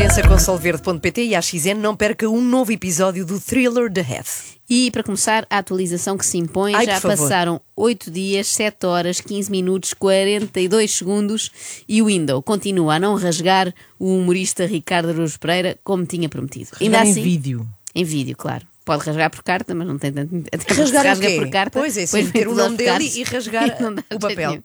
Renascença com solverde.pt e à XN não perca um novo episódio do Thriller The Heath. E para começar, a atualização que se impõe, Ai, já passaram 8 dias, 7 horas, 15 minutos, 42 segundos e o Windows continua a não rasgar o humorista Ricardo Araújo Pereira como tinha prometido. Ainda em assim, vídeo. em vídeo, claro. Pode rasgar por carta, mas não tem tanto. até Rasgar rasga por carta. Pois é, sim, ter vem o nome dele e rasgar o papel.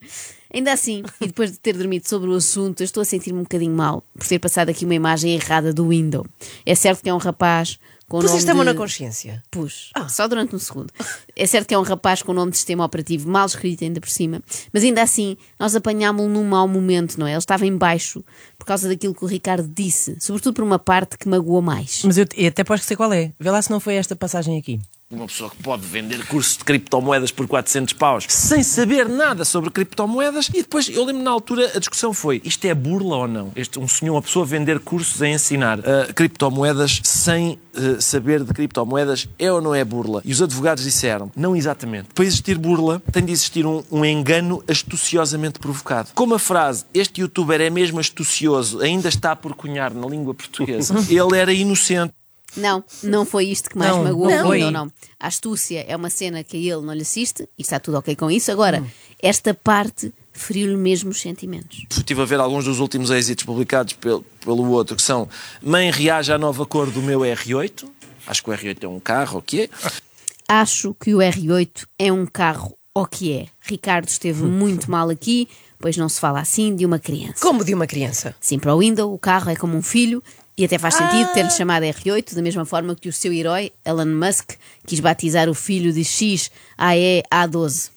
Ainda assim, e depois de ter dormido sobre o assunto, eu estou a sentir-me um bocadinho mal por ter passado aqui uma imagem errada do Windows. É certo que é um rapaz com o nome Puseste a mão de... na consciência. Pus, só durante um segundo. É certo que é um rapaz com o nome de sistema operativo mal escrito ainda por cima, mas ainda assim nós apanhámo-lo num mau momento, não é? Ele estava em baixo por causa daquilo que o Ricardo disse, sobretudo por uma parte que magoou mais. Mas eu, eu até posso que sei qual é. Vê lá se não foi esta passagem aqui. Uma pessoa que pode vender cursos de criptomoedas por 400 paus sem saber nada sobre criptomoedas e depois, eu lembro na altura, a discussão foi isto é burla ou não? Este, um senhor, uma pessoa vender cursos a ensinar uh, criptomoedas sem uh, saber de criptomoedas é ou não é burla? E os advogados disseram, não exatamente. Para existir burla, tem de existir um, um engano astuciosamente provocado. Como a frase, este youtuber é mesmo astucioso, ainda está por cunhar na língua portuguesa, ele era inocente. Não, não foi isto que mais Não, magoou não o foi. Windows, não. A astúcia é uma cena que a ele não lhe assiste e está tudo ok com isso. Agora, esta parte feriu-lhe mesmo os sentimentos. Estive a ver alguns dos últimos êxitos publicados pelo, pelo outro, que são Mãe reage à nova cor do meu R8. Acho que o R8 é um carro, o que é? Acho que o R8 é um carro o que é. Ricardo esteve muito mal aqui, pois não se fala assim de uma criança. Como de uma criança. Sim, para o Windows, o carro é como um filho e até faz sentido ter-lhe chamado R8, da mesma forma que o seu herói, Elon Musk, quis batizar o filho de X AE A12.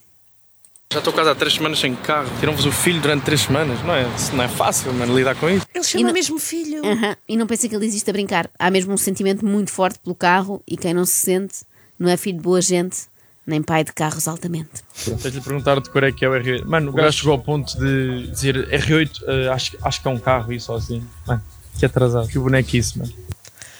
Já estou quase há três semanas sem carro. Tiram-vos o filho durante três semanas. Não é, isso não é fácil, mano, lidar com isso. Ele E chama não- mesmo filho. Aham, E não pensa que ele existe a brincar. Há mesmo um sentimento muito forte pelo carro e quem não se sente não é filho de boa gente, nem pai de carros altamente. Tens de perguntar de cor é que é o R8. Mano, o gajo chegou ao ponto de dizer R8, eh, acho, acho que é um carro, isso assim. Mano, que atrasado. Que bonequice, mano.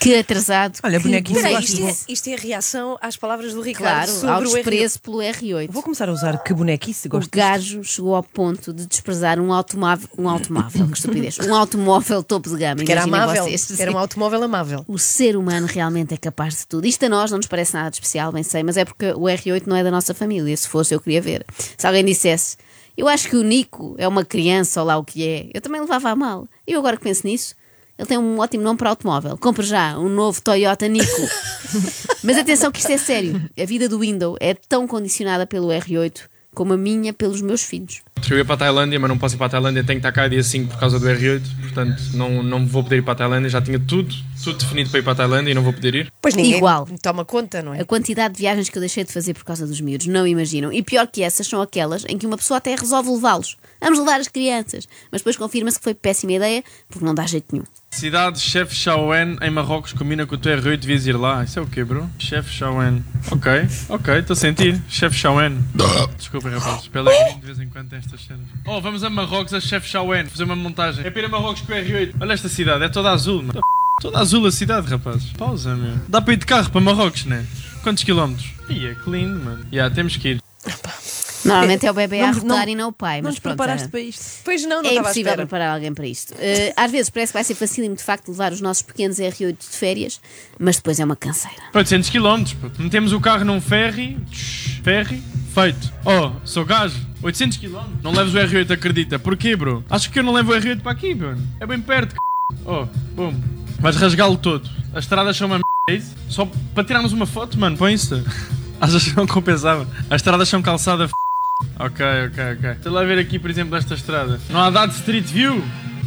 Que atrasado. Olha, bonequinho, Espera aí, gosto. isto, é, isto é a reação às palavras do Ricardo Claro, ao sobre o R8. desprezo pelo R8. Vou começar a usar que bonequice O gosto. gajo chegou ao ponto de desprezar um automóvel, um automóvel, que estupidez, um automóvel topo de gama. Que era amável. vocês. Era um automóvel amável. O ser humano realmente é capaz de tudo. Isto a nós não nos parece nada de especial, bem sei, mas é porque o R8 não é da nossa família. Se fosse, eu queria ver. Se alguém dissesse, eu acho que o Nico é uma criança ou lá o que é, eu também levava a mal. Eu agora que penso nisso, ele tem um ótimo nome para automóvel. Compre já um novo Toyota Nico. mas atenção que isto é sério. A vida do Windows é tão condicionada pelo R8 como a minha pelos meus filhos. Eu ia para a Tailândia, mas não posso ir para a Tailândia, tenho que estar cá dia 5 por causa do R8. Portanto, não, não vou poder ir para a Tailândia. Já tinha tudo, tudo definido para ir para a Tailândia e não vou poder ir. Pois ninguém Igual. toma conta, não é? A quantidade de viagens que eu deixei de fazer por causa dos miúdos, não imaginam. E pior que essas são aquelas em que uma pessoa até resolve levá-los. Vamos levar as crianças. Mas depois confirma-se que foi péssima ideia, porque não dá jeito nenhum. Cidade Chef Chaouen em Marrocos combina com o teu R8, devias ir lá. Isso é o quê, bro? Chef Chaouen. Ok, ok, estou a sentir. Chef Chaouen. Desculpa, rapazes. Pellegrini de vez em quando estas cenas. Oh, vamos a Marrocos, a Chef Chaouen, fazer uma montagem. É para ir a Marrocos com o R8. Olha esta cidade, é toda azul, mano. Toda azul a cidade, rapazes. Pausa, meu. Dá para ir de carro para Marrocos, né? Quantos quilómetros? É que lindo, mano. Já, temos que ir. Normalmente é o bebê a Não- rotar não- e não o pai. Não Mas te pronto, preparaste é- para isto. Pois não, não é estava à impossível espera. preparar alguém para isto. Eh, às vezes parece que vai ser facílimo de facto levar os nossos pequenos R8 de férias, mas depois é uma canseira. 800 km. Metemos o carro num ferry. tsh, Ferry, feito. Oh, sou gajo. 800 km. Não leves o R8, acredita. Porquê, bro? Acho que eu não levo o R8 para aqui, mano. É bem perto, c... Oh, bum. Vais rasgá-lo todo. As estradas são uma m... é isso? Só para tirarmos uma foto, mano, põe isso. Achas que não compensava? As estradas são calçada f... Ok, ok, ok. Deixa lá ver aqui, por exemplo, esta estrada. Não há dado Street View?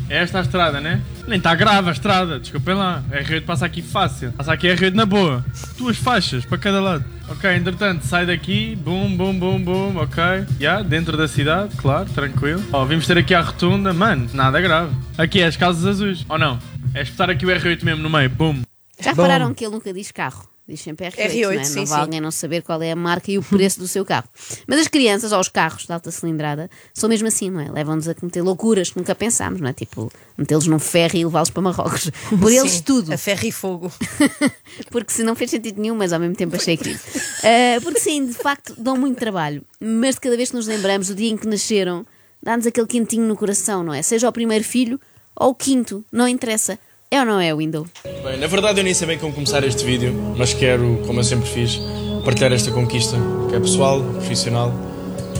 É esta a estrada, né? Nem está grave a estrada, desculpem lá. A R8 passa aqui fácil. Passa aqui a R8 na boa. Duas faixas para cada lado. Ok, entretanto, sai daqui. Bum, bum, bum, bum. Ok. Já, dentro da cidade, claro, tranquilo. Ó, vimos ter aqui a rotunda. Mano, nada grave. Aqui é as casas azuis. Ou não? É espetar aqui o R8 mesmo no meio. Bum. Já Bom. repararam que ele nunca diz carro? Diz sempre R8, R8, não, é? sim, não sim. vai alguém não saber qual é a marca e o preço do seu carro. Mas as crianças, ou os carros de alta cilindrada, são mesmo assim, não é? Levam-nos a cometer loucuras que nunca pensámos, não é? Tipo, metê-los num ferro e levá-los para Marrocos. Por eles Sim, tudo. A ferro e fogo. Porque se não fez sentido nenhum, mas ao mesmo tempo achei querido. Ah, porque sim, de facto, dão muito trabalho. Mas de cada vez que nos lembramos, o dia em que nasceram, dá-nos aquele quentinho no coração, não é? Seja o primeiro filho ou o quinto, não interessa. É ou não é, Window? Bem, na verdade eu nem sei bem como começar este vídeo, mas quero, como eu sempre fiz, partilhar esta conquista, que é pessoal, profissional,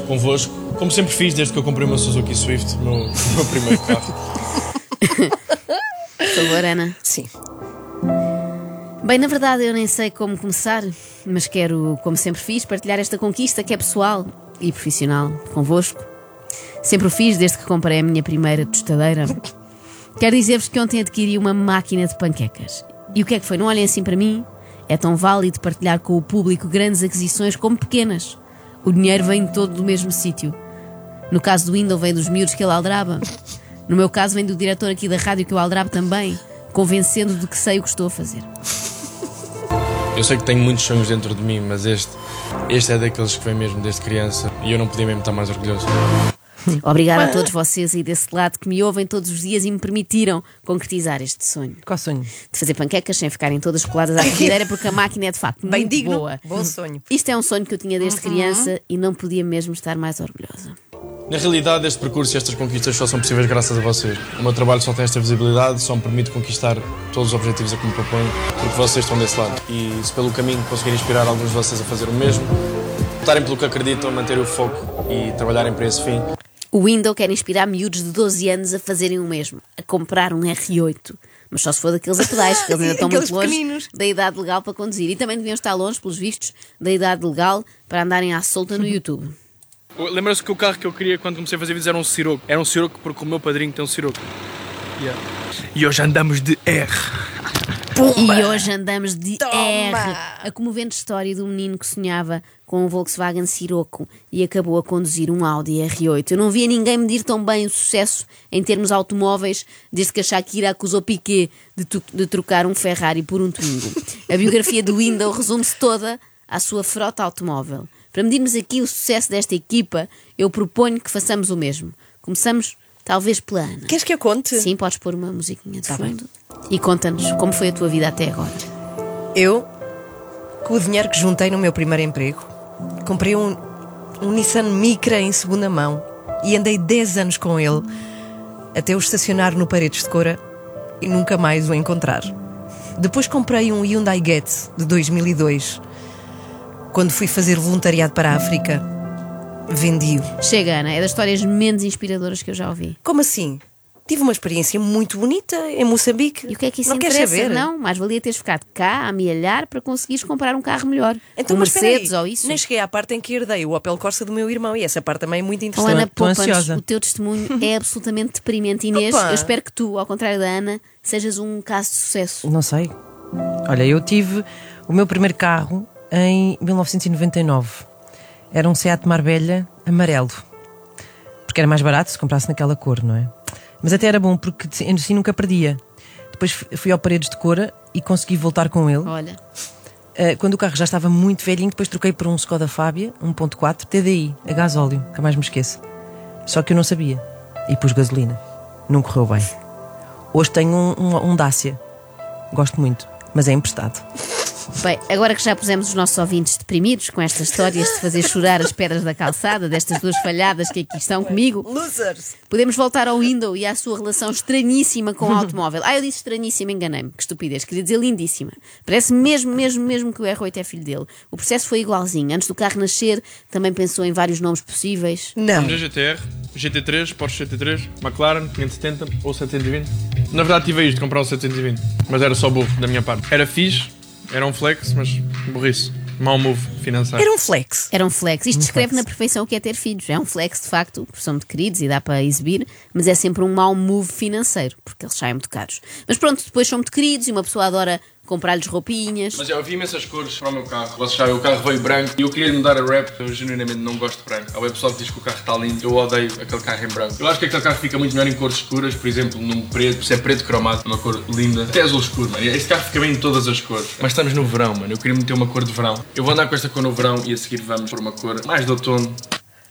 convosco, como sempre fiz desde que eu comprei o meu Suzuki Swift, o meu, o meu primeiro carro. Por favor, Ana. Sim. Bem, na verdade eu nem sei como começar, mas quero, como sempre fiz, partilhar esta conquista que é pessoal e profissional convosco. Sempre o fiz desde que comprei a minha primeira tostadeira. Quero dizer-vos que ontem adquiri uma máquina de panquecas. E o que é que foi? Não olhem assim para mim. É tão válido partilhar com o público grandes aquisições como pequenas. O dinheiro vem todo do mesmo sítio. No caso do Window vem dos miúdos que ele aldraba. No meu caso vem do diretor aqui da rádio que eu aldrabo também, convencendo de que sei o que estou a fazer. Eu sei que tenho muitos sonhos dentro de mim, mas este, este é daqueles que vem mesmo desde criança e eu não podia mesmo estar mais orgulhoso. Obrigada a todos vocês aí desse lado que me ouvem todos os dias e me permitiram concretizar este sonho. Qual sonho? De fazer panquecas sem ficarem todas coladas à frigideira, porque a máquina é de facto Bem muito digno. boa. Bom sonho. Isto é um sonho que eu tinha desde criança e não podia mesmo estar mais orgulhosa. Na realidade, este percurso e estas conquistas só são possíveis graças a vocês. O meu trabalho só tem esta visibilidade, só me permite conquistar todos os objetivos a que me proponho, porque vocês estão desse lado. E se pelo caminho conseguir inspirar alguns de vocês a fazer o mesmo, lutarem pelo que acreditam, manterem o foco e trabalharem para esse fim, O Window quer inspirar miúdos de 12 anos a fazerem o mesmo, a comprar um R8. Mas só se for daqueles a pedais, que eles ainda estão muito longe pequeninos. da idade legal para conduzir. E também deviam estar longe, pelos vistos, da idade legal para andarem à solta no YouTube. Lembra-se que o carro que eu queria quando comecei a fazer vídeos era um Siroco. Era um Siroco porque o meu padrinho tem um Siroco. Yeah. E hoje andamos de R. E hoje andamos de Toma! R. A comovente história do menino que sonhava com um Volkswagen Sirocco e acabou a conduzir um Audi R8. Eu não via ninguém medir tão bem o sucesso em termos automóveis desde que a Shakira acusou Piquet de, de trocar um Ferrari por um Twingo. A biografia do Window resume-se toda à sua frota automóvel. Para medirmos aqui o sucesso desta equipa, eu proponho que façamos o mesmo. Começamos, talvez, pela Ana. Queres que eu conte? Sim, podes pôr uma musiquinha de Tá fundo. E conta-nos como foi a tua vida até agora. Eu, com o dinheiro que juntei no meu primeiro emprego, comprei um, um Nissan Micra em segunda mão e andei 10 anos com ele até o estacionar no Paredes de Cora e nunca mais o encontrar. Depois comprei um Hyundai Getz de 2002. Quando fui fazer voluntariado para a África, vendi-o. Chega, Ana, é das histórias menos inspiradoras que eu já ouvi. Como assim? Tive uma experiência muito bonita em Moçambique. E o que é que isso Não queres interessa? saber? Não, mais valia teres ficado cá a amealhar para conseguires comprar um carro melhor. Então, um mas Mercedes aí, ou isso. Nem cheguei à parte em que herdei o Opel Corsa do meu irmão e essa parte também é muito Oh, interessante. Ana, Estou poupa-nos. ansiosa. O teu testemunho é absolutamente deprimente. Inês, Opa. eu espero que tu, ao contrário da Ana, sejas um caso de sucesso. Não sei. Olha, eu tive o meu primeiro carro em 1999. Era um Seat Marbella amarelo. Porque era mais barato se comprasse naquela cor, não é? Mas até era bom porque assim nunca perdia. Depois fui ao Paredes de Cora e consegui voltar com ele. Olha, Uh, quando o carro já estava muito velhinho, depois troquei por um Skoda Fábia 1.4 TDI, a gasóleo, nunca mais me esqueço. Só que eu não sabia. E pus gasolina. Não correu bem. Hoje tenho um, um, um Dacia. Gosto muito, mas é emprestado. Bem, agora que já pusemos os nossos ouvintes deprimidos com estas histórias de fazer chorar as pedras da calçada, destas duas falhadas que aqui estão comigo, Losers! Podemos voltar ao Window e à sua relação estranhíssima com o automóvel. Ah, eu disse estranhíssima, enganei-me. Que estupidez. Queria dizer lindíssima. Parece mesmo, mesmo, mesmo que o R8 é filho dele. O processo foi igualzinho. Antes do carro nascer, também pensou em vários nomes possíveis. Não. GTR, GT3, Porsche GT3, McLaren 570 ou 720. Na verdade tive isto de comprar um 720, mas era só burro da minha parte. Era fixe, era um flex, mas burrice. Mau move financeiro. Era um flex. Era um flex. Isto descreve na perfeição o que é ter filhos. É um flex, de facto, porque são muito queridos e dá para exibir, mas é sempre um mau move financeiro, porque eles saem muito caros. Mas pronto, depois são muito queridos e uma pessoa adora comprar-lhes roupinhas. Mas eu vi imensas cores para o meu carro. Vocês sabem, o carro veio branco e eu queria lhe mudar a rap. Eu genuinamente não gosto de branco. Há o pessoal que diz que o carro está lindo. Eu odeio aquele carro em branco. Eu acho que aquele carro fica muito melhor em cores escuras, por exemplo, num preto, se é preto cromado, uma cor linda. Até azul escuro, mano. Este carro fica bem em todas as cores. Mas estamos no verão, mano. Eu queria meter uma cor de verão. Eu vou andar com esta cor no verão e a seguir vamos por uma cor mais de outono.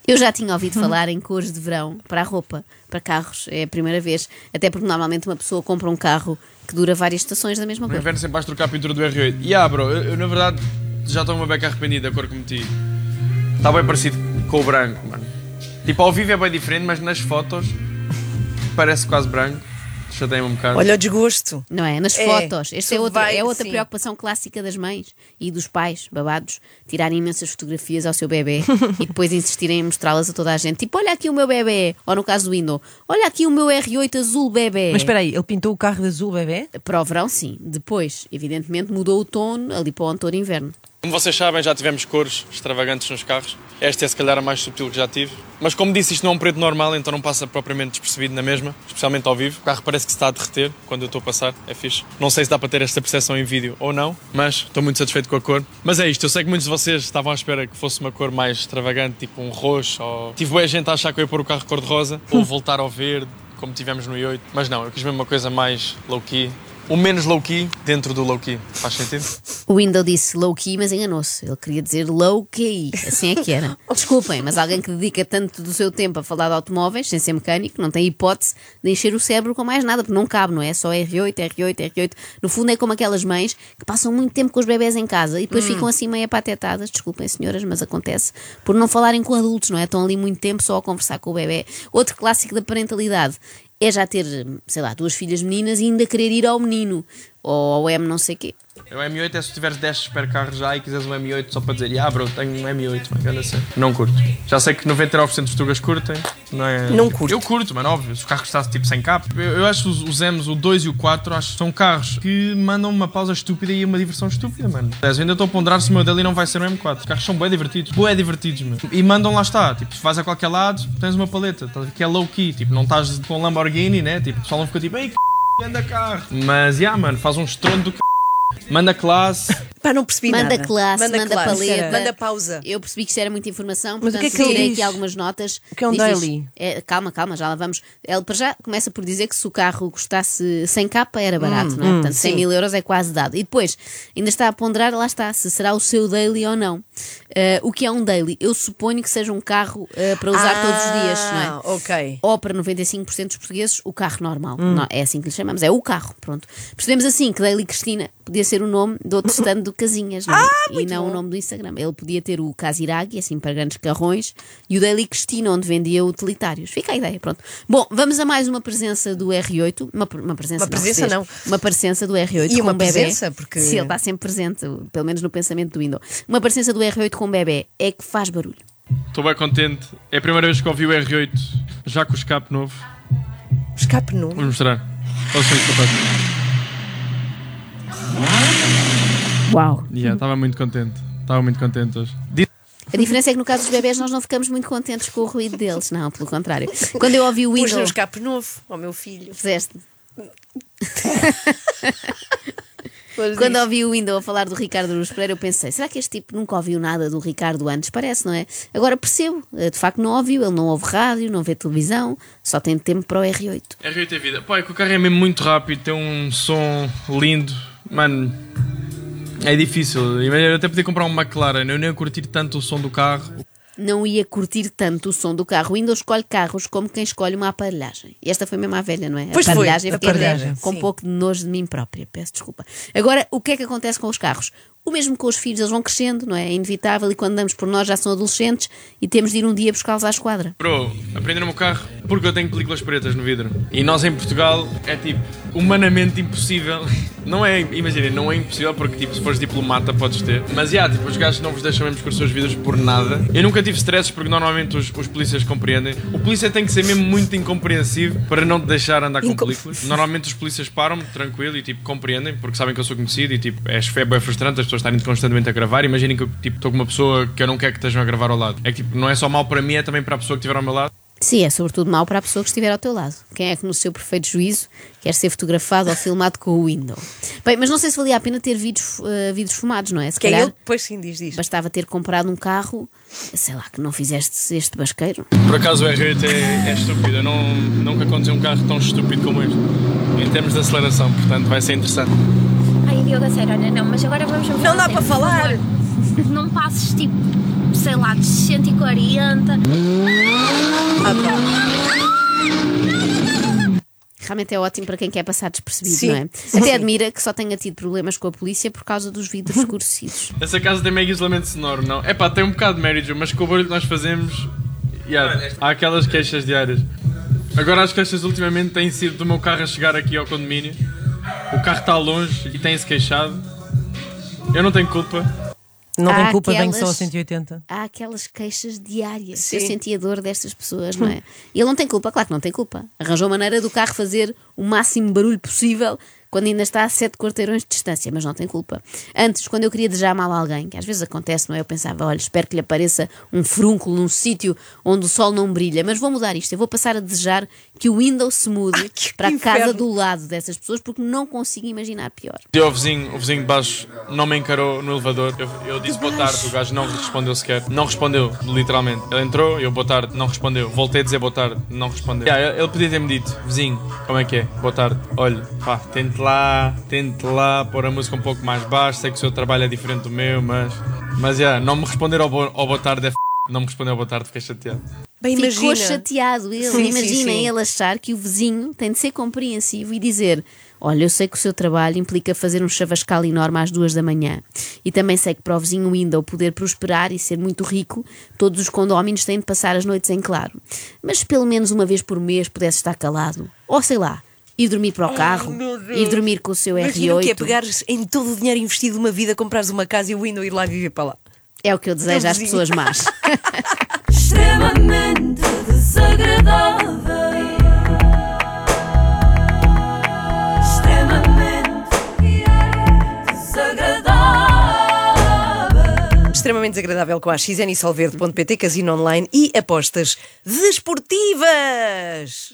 Eu já tinha ouvido falar em cores de verão para a roupa, para carros, é a primeira vez. Até porque normalmente uma pessoa compra um carro que dura várias estações da mesma No cor. inverno sempre vais trocar a pintura do R8. E ah, bro, eu, eu, na verdade já estou uma beca arrependida da cor que meti. Está bem parecido com o branco, mano. Tipo, ao vivo é bem diferente, mas nas fotos parece quase branco. Chateia-me um bocado. Olha o desgosto. Não é? Nas É, fotos. Esta é outra, vai, é outra sim. preocupação clássica das mães e dos pais, babados, tirarem imensas fotografias ao seu bebê e depois insistirem em mostrá-las a toda a gente. Tipo, olha aqui o meu bebê. Ou no caso do Windows, olha aqui o meu R8 azul bebê. Mas espera aí, ele pintou o carro de azul, bebê? Para o verão, sim. Depois, evidentemente, mudou o tom ali para o outono inverno. Como vocês sabem, já tivemos cores extravagantes nos carros. Esta é se calhar a mais subtil que já tive. Mas como disse, isto não é um preto normal, então não passa propriamente despercebido na mesma, especialmente ao vivo. O carro parece que se está a derreter quando eu estou a passar, é fixe. Não sei se dá para ter esta percepção em vídeo ou não, mas estou muito satisfeito com a cor. Mas é isto, eu sei que muitos de vocês estavam à espera que fosse uma cor mais extravagante, tipo um roxo, ou... Tive boa gente a achar que eu ia pôr o carro cor-de-rosa, ou voltar ao verde, como tivemos no i8. Mas não, eu quis mesmo uma coisa mais low-key. O menos low-key dentro do low-key. Faz sentido? O Windows disse low key, mas enganou-se. Ele queria dizer low key. Assim é que era. Desculpem, mas alguém que dedica tanto do seu tempo a falar de automóveis, sem ser mecânico, não tem hipótese de encher o cérebro com mais nada, porque não cabe, não é? Só R8, R8, R8. No fundo é como aquelas mães que passam muito tempo com os bebés em casa e depois ficam assim meio apatetadas, desculpem senhoras, mas acontece, por não falarem com adultos, não é? Estão ali muito tempo só a conversar com o bebê. Outro clássico da parentalidade é já ter, sei lá, duas filhas meninas e ainda querer ir ao menino ou ao M não sei quê. O M8 é se tiveres 10 supercarros já e quiseres um M8 só para dizer, ah, bro, tenho um M8, mas anda assim. Não curto. Já sei que 99% dos tugas curtem, não é? Não curto. Eu curto, mano, óbvio. Se o carro custasse tipo 100 k eu, eu acho os, os M's, o 2 e o 4, acho que são carros que mandam uma pausa estúpida e uma diversão estúpida, mano. Eu ainda estou a ponderar se o meu dele não vai ser um M4. Os carros são bem divertidos, bem divertidos, mano. E mandam lá está, tipo, se vais a qualquer lado, tens uma paleta, ver? que é low key, tipo, não estás com Lamborghini, né? Tipo, pessoal não fica tipo, ei, c... anda carro. Mas, já, mano, faz um estrondo do c... Manda classe. Pá, não percebi Manda nada. classe, manda, classe. paleta. Manda pausa. Eu percebi que isto era muita informação, Mas o portanto que é que ele tirei aqui algumas notas. O que é um daily? É, calma, calma, já lá vamos. Ele para já começa por dizer que se o carro custasse 100 capa era barato, não é? Portanto, 100 mil euros é quase dado. E depois ainda está a ponderar, lá está, se será o seu daily ou não. Eh, o que é um daily? Eu suponho que seja um carro eh, para usar todos os dias, não é? Ah, ok. ou para 95% dos portugueses, o carro normal. Não, é assim que lhe chamamos, é o carro. Pronto. Percebemos assim que Daily Cristina podia ser o nome do outro stand do Casinhas, não é? e não o nome do Instagram. Ele podia ter o Casiraghi, assim para grandes carrões, e o Daily Cristina, onde vendia utilitários. Fica a ideia, pronto. Bom, vamos a mais uma presença do R8. Uma, uma presença, Uma presença, percebes? não. Uma presença do R8 E com uma um bebê. presença, porque- Sim, ele está sempre presente, pelo menos no pensamento do Windows. Uma presença do R8 com um bebê é que faz barulho. Estou bem contente. É a primeira vez que ouvi o R8 já com o escape novo. Escape novo. Vamos mostrar. Olha só isto, rapaz. Uau! Yeah, Estava muito contente. Estava muito contente hoje. A diferença é que no caso dos bebés nós não ficamos muito contentes com o ruído deles, não, pelo contrário. Quando eu ouvi o Pus no Windows, escape novo ao meu filho. fizeste. Quando ouvi o Windows a falar do Ricardo Luz Pereira, eu pensei: será que este tipo nunca ouviu nada do Ricardo antes? Parece, não é? Agora percebo, eh, de facto não ouviu, ele não ouve rádio, não vê televisão, só tem tempo para o R8. R8 é vida. Pá, é que o carro é mesmo muito rápido, tem um som lindo. Mano, é difícil. Eu até podia comprar um McLaren, eu nem ia curtir tanto o som do carro. Não ia curtir tanto o som do carro. O Windows escolhe carros como quem escolhe uma aparelhagem. E esta foi mesmo a velha, não é? Pois foi, aparelhagem, fiquei aparelhagem, com um sim. pouco de nojo de mim própria, peço desculpa. Agora, o que é que acontece com os carros? O mesmo com os filhos, eles vão crescendo, não é? É inevitável e quando andamos por nós já são adolescentes e temos de ir um dia buscá-los à esquadra. Bro, aprenderam o carro porque eu tenho películas pretas no vidro. E nós em Portugal é tipo, humanamente impossível. Não é, imaginem, não é impossível porque tipo, se fores diplomata podes ter. Mas já, tipo, os gajos não vos deixam mesmo com os seus vidros por nada. Eu nunca tive stresses porque normalmente os, os polícias compreendem. O polícia tem que ser mesmo muito incompreensivo para não te deixar andar com películas. Normalmente os polícias param-me tranquilo e tipo, compreendem porque sabem que eu sou conhecido e tipo, é, é bem frustrante pessoas estarem constantemente a gravar. Imaginem que eu tipo, estou com uma pessoa que eu não quero que estejam a gravar ao lado. É que tipo, não é só mal para mim, é também para a pessoa que estiver ao meu lado. Sim, é sobretudo mau para a pessoa que estiver ao teu lado. Quem é que no seu perfeito juízo quer ser fotografado ou filmado com o Windows? Bem, mas não sei se valia a pena ter vidros, eh, vidros fumados, não é? Se Que é calhar ele, depois sim diz bastava ter comprado um carro, sei lá, que não fizeste este basqueiro. Por acaso o R8 é, é estúpido. Eu não, nunca conduzi um carro tão estúpido como este. Em termos de aceleração, portanto vai ser interessante. Diogo, a sério, olha, não, mas agora vamos ver. Não dá para falar. Não passes tipo, sei lá, de 140. Realmente é ótimo para quem quer passar despercebido, Sim, não é? sim. Até admira que só tenha tido problemas com a polícia por causa dos vidros escurecidos. Essa casa tem mega isolamento sonoro, não? É pá, tem um bocado de mérito, mas com o barulho que nós fazemos. yeah, há aquelas queixas diárias. Agora as queixas ultimamente têm sido do meu carro a chegar aqui ao condomínio. O carro está longe e tem-se queixado. Eu não tenho culpa. Não Há tem culpa, venho só a aquelas- 180. Há aquelas queixas diárias. Sim. Eu senti a dor destas pessoas, não é? E ele não tem culpa, claro que não tem culpa. Arranjou maneira do carro fazer o máximo barulho possível quando ainda está a sete quarteirões de distância, mas não tem culpa. Antes, quando eu queria desejar mal a alguém, que às vezes acontece, não é? Eu pensava, olha, espero que lhe apareça um frúnculo num sítio onde o sol não brilha, mas vou mudar isto. Eu vou passar a desejar que o Windows se mude Ai, para a casa do lado dessas pessoas, porque não consigo imaginar pior. E o vizinho, o vizinho de baixo não me encarou no elevador. Eu, eu disse boa tarde, o gajo não respondeu sequer. Não respondeu, literalmente. Ele entrou, eu boa tarde, não respondeu. Voltei a dizer boa tarde, não respondeu. Yeah, ele podia ter-me dito, vizinho, como é que é? Boa tarde. Olha, pá, tente lá, tente lá pôr a música um pouco mais baixa. Sei que o seu trabalho é diferente do meu, mas. Mas, yeah, não me responder ao, bo- ao boa tarde é f... Não me respondeu ao boa tarde, fiquei chateado. Bem, Ficou imagina. chateado ele. Sim, sim, Imaginem sim. ele achar que o vizinho tem de ser compreensivo e dizer: Olha, eu sei que o seu trabalho implica fazer um chavascal enorme às duas da manhã. E também sei que para o vizinho Window poder prosperar e ser muito rico, todos os condóminos têm de passar as noites em claro. Mas se pelo menos uma vez por mês pudesse estar calado. Ou sei lá, ir dormir para o carro, ir dormir com o seu Imagina o R8. que é pegares em todo o dinheiro investido uma vida, comprares uma casa e o Windows ir lá viver para lá. É o que eu desejo às pessoas más. extremamente desagradável. Extremamente desagradável. Extremamente desagradável com a xn e solverde.pt, casino online e apostas desportivas.